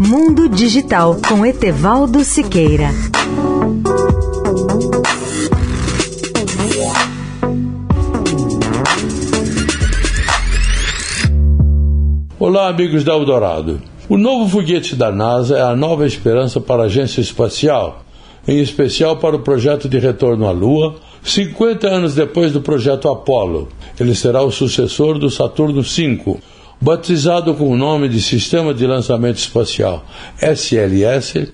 Mundo Digital com Etevaldo Siqueira. Olá, amigos da Eldorado. O novo foguete da NASA é a nova esperança para a agência espacial, em especial para o projeto de retorno à Lua, 50 anos depois do projeto Apollo. Ele será o sucessor do Saturno V, batizado com o nome de Sistema de Lançamento Espacial SLS.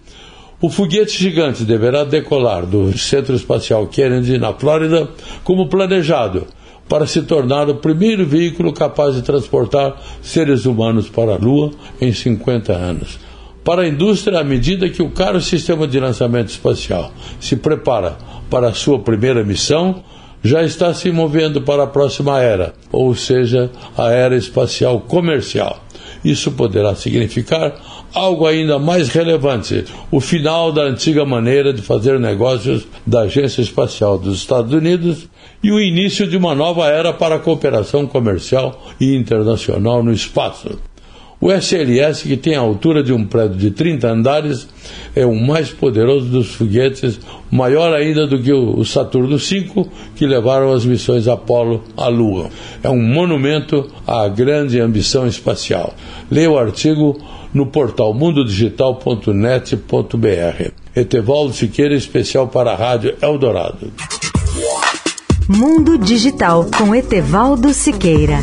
O foguete gigante deverá decolar do Centro Espacial Kennedy, na Flórida, como planejado para se tornar o primeiro veículo capaz de transportar seres humanos para a Lua em 50 anos. Para a indústria, à medida que o caro sistema de lançamento espacial se prepara para a sua primeira missão, já está se movendo para a próxima era, ou seja, a era espacial comercial. Isso poderá significar algo ainda mais relevante: o final da antiga maneira de fazer negócios da Agência Espacial dos Estados Unidos e o início de uma nova era para a cooperação comercial e internacional no espaço. O SLS, que tem a altura de um prédio de 30 andares, é o mais poderoso dos foguetes, maior ainda do que o Saturno V, que levaram as missões Apollo à Lua. É um monumento à grande ambição espacial. Leia o artigo no portal mundodigital.net.br. Etevaldo Siqueira, especial para a Rádio Eldorado. Mundo Digital com Etevaldo Siqueira.